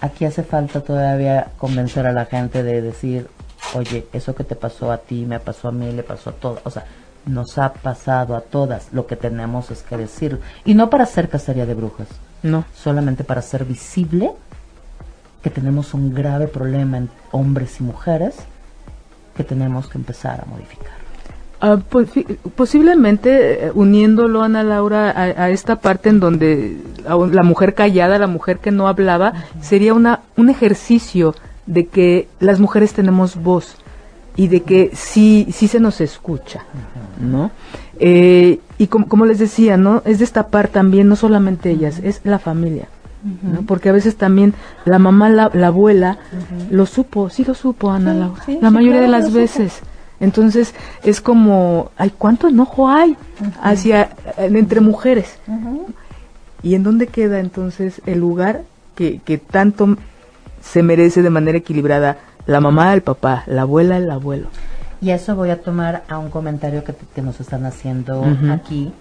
aquí hace falta todavía convencer a la gente de decir, oye, eso que te pasó a ti, me pasó a mí, le pasó a todos. O sea, nos ha pasado a todas. Lo que tenemos es que decir. Y no para hacer cacería de brujas. No. Solamente para hacer visible que tenemos un grave problema en hombres y mujeres que tenemos que empezar a modificar. Ah, pues, posiblemente eh, uniéndolo, Ana Laura, a, esta parte en donde la mujer callada, la mujer que no hablaba, sería una, un ejercicio de que las mujeres tenemos voz y de que sí, sí se nos escucha, ¿no? Eh, y como, les decía, ¿no? Es destapar también, no solamente ellas, es la familia. ¿no? Porque a veces también la mamá, la, abuela, lo supo, sí lo supo, Ana Laura, la mayoría de las veces. Entonces es como, ay, ¿cuánto enojo hay hacia entre mujeres? ¿Y en dónde queda entonces el lugar que, que tanto se merece de manera equilibrada la mamá, el papá, la abuela, el abuelo? Y eso voy a tomar a un comentario que, que nos están haciendo aquí,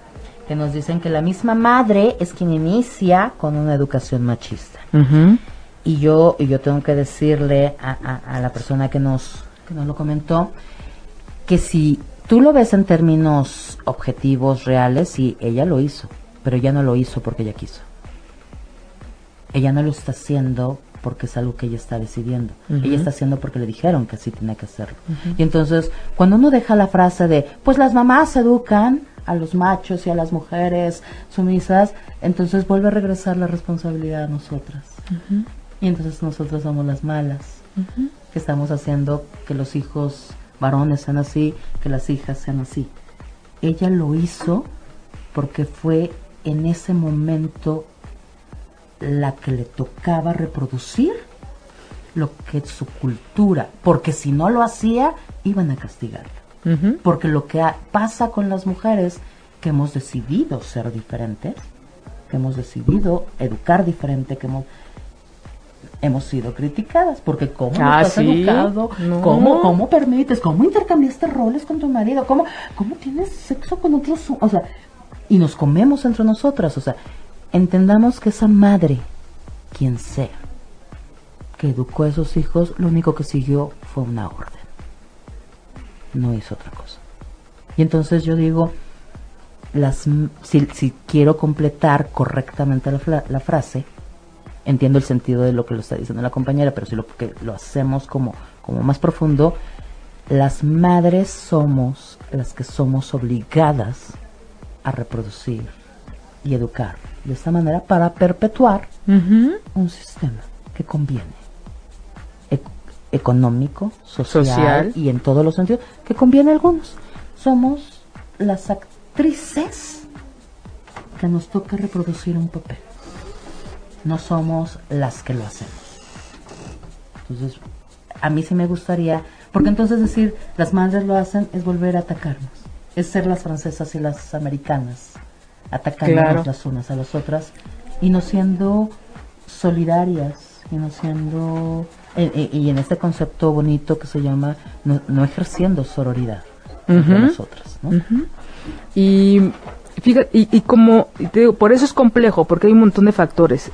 que nos dicen que la misma madre es quien inicia con una educación machista. Y yo, y yo tengo que decirle a, a, la persona que nos, que nos lo comentó, que si tú lo ves en términos objetivos, reales, sí, ella lo hizo, pero ella no lo hizo porque ella quiso. Ella no lo está haciendo porque es algo que ella está decidiendo. Ella está haciendo porque le dijeron que así tiene que hacerlo. Y entonces, cuando uno deja la frase de, pues las mamás educan a los machos y a las mujeres sumisas, entonces vuelve a regresar la responsabilidad a nosotras. Y entonces nosotras somos las malas, que estamos haciendo que los hijos varones sean así, que las hijas sean así. Ella lo hizo porque fue en ese momento la que le tocaba reproducir lo que es su cultura, porque si no lo hacía, iban a castigarla. Porque lo que pasa con las mujeres que hemos decidido ser diferentes, que hemos decidido educar diferente, que hemos hemos sido criticadas porque cómo ah, estás educado, ¿Cómo, cómo permites, cómo intercambiaste roles con tu marido, cómo, cómo tienes sexo con otros, o sea, y nos comemos entre nosotras, o sea, entendamos que esa madre, quien sea, que educó a esos hijos, lo único que siguió fue una orden. No hizo otra cosa. Y entonces yo digo, las, si, quiero completar correctamente la, frase, entiendo el sentido de lo que lo está diciendo la compañera, pero si lo, que lo hacemos como, como más profundo, las madres somos las que somos obligadas a reproducir y educar de esta manera para perpetuar un sistema que conviene. económico, social, y en todos los sentidos, que conviene a algunos. Somos las actrices que nos toca reproducir un papel. No somos las que lo hacemos. Entonces, a mí sí me gustaría, porque entonces decir las madres lo hacen es volver a atacarnos, es ser las francesas y las americanas atacándonos las unas a las otras y no siendo solidarias y no siendo y en este concepto bonito que se llama no, ejerciendo sororidad entre nosotras y fíjate y, como te digo por eso es complejo porque hay un montón de factores.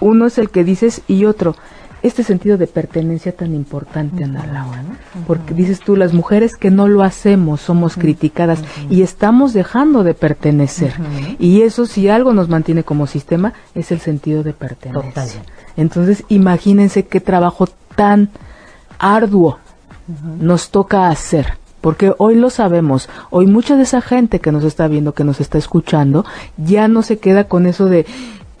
Uno es el que dices y otro este sentido de pertenencia tan importante, Ana Laura, porque dices tú, las mujeres que no lo hacemos somos criticadas y estamos dejando de pertenecer. Y eso, si algo nos mantiene como sistema, es el sentido de pertenencia. Entonces, imagínense qué trabajo tan arduo nos toca hacer. Porque hoy lo sabemos, hoy mucha de esa gente que nos está viendo, que nos está escuchando, ya no se queda con eso de,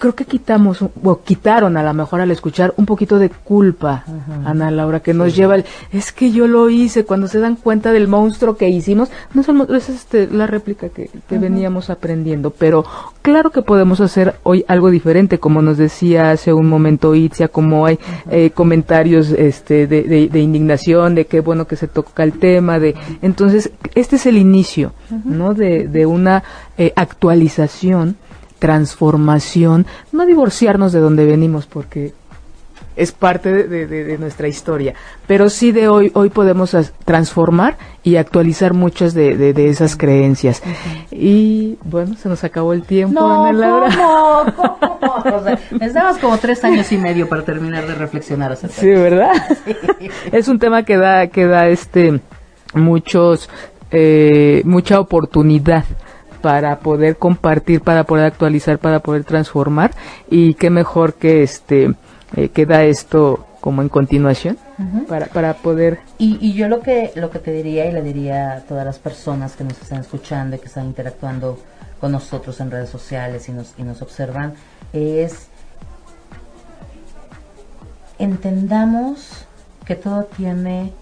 creo que quitamos o quitaron a lo mejor al escuchar un poquito de culpa, Ana Laura, que nos lleva el, es que yo lo hice, cuando se dan cuenta del monstruo que hicimos, no es este, la réplica que, veníamos aprendiendo, pero claro que podemos hacer hoy algo diferente, como nos decía hace un momento Itzia, como hay eh, comentarios este, de, de, indignación, de qué bueno que se toca el tema, de entonces este es el inicio, ¿no? De, de una eh, actualización transformación, no divorciarnos de donde venimos porque es parte de, nuestra historia, pero sí de hoy, hoy podemos transformar y actualizar muchas de, esas creencias. Y bueno, se nos acabó el tiempo, no, Laura. necesitamos como tres años y medio para terminar de reflexionar acerca Sí, ¿verdad? es un tema que da, que da este muchos, eh, mucha oportunidad para poder compartir, para poder actualizar, para poder transformar y qué mejor que este eh, queda esto como en continuación para, para poder y, y, yo lo que lo que te diría y le diría a todas las personas que nos están escuchando y que están interactuando con nosotros en redes sociales y nos, y nos observan es entendamos que todo tiene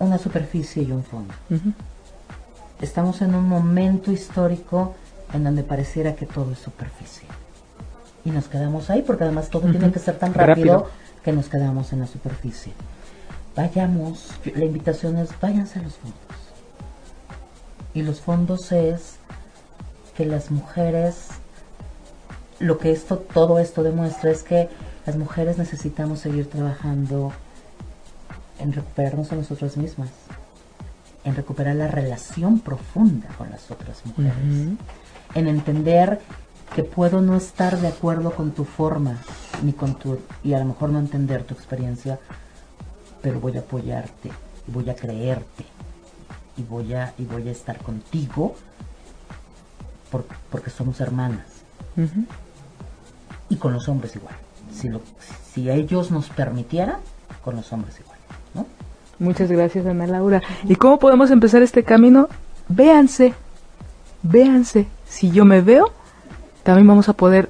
una superficie y un fondo estamos en un momento histórico en donde pareciera que todo es superficie. Y nos quedamos ahí porque además todo tiene que ser tan rápido, que nos quedamos en la superficie. Vayamos, la invitación es váyanse a los fondos. Y los fondos es que las mujeres, lo que esto, todo esto demuestra es que las mujeres necesitamos seguir trabajando en recuperarnos a nosotras mismas en recuperar la relación profunda con las otras mujeres, en entender que puedo no estar de acuerdo con tu forma ni con tu y a lo mejor no entender tu experiencia, pero voy a apoyarte, voy a creerte y voy a y voy a estar contigo porque somos hermanas. Y con los hombres igual. Si, lo, si ellos nos permitieran, con los hombres igual. Muchas gracias, Ana Laura. ¿Y cómo podemos empezar este camino? Véanse, véanse. Si yo me veo, también vamos a poder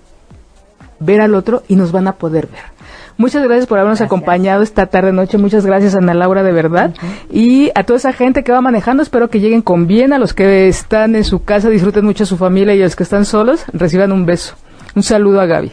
ver al otro y nos van a poder ver. Muchas gracias por habernos acompañado esta tarde noche. Muchas gracias, Ana Laura, de verdad. Y a toda esa gente que va manejando, espero que lleguen con bien. A los que están en su casa, disfruten mucho a su familia y a los que están solos, reciban un beso. Un saludo a Gaby.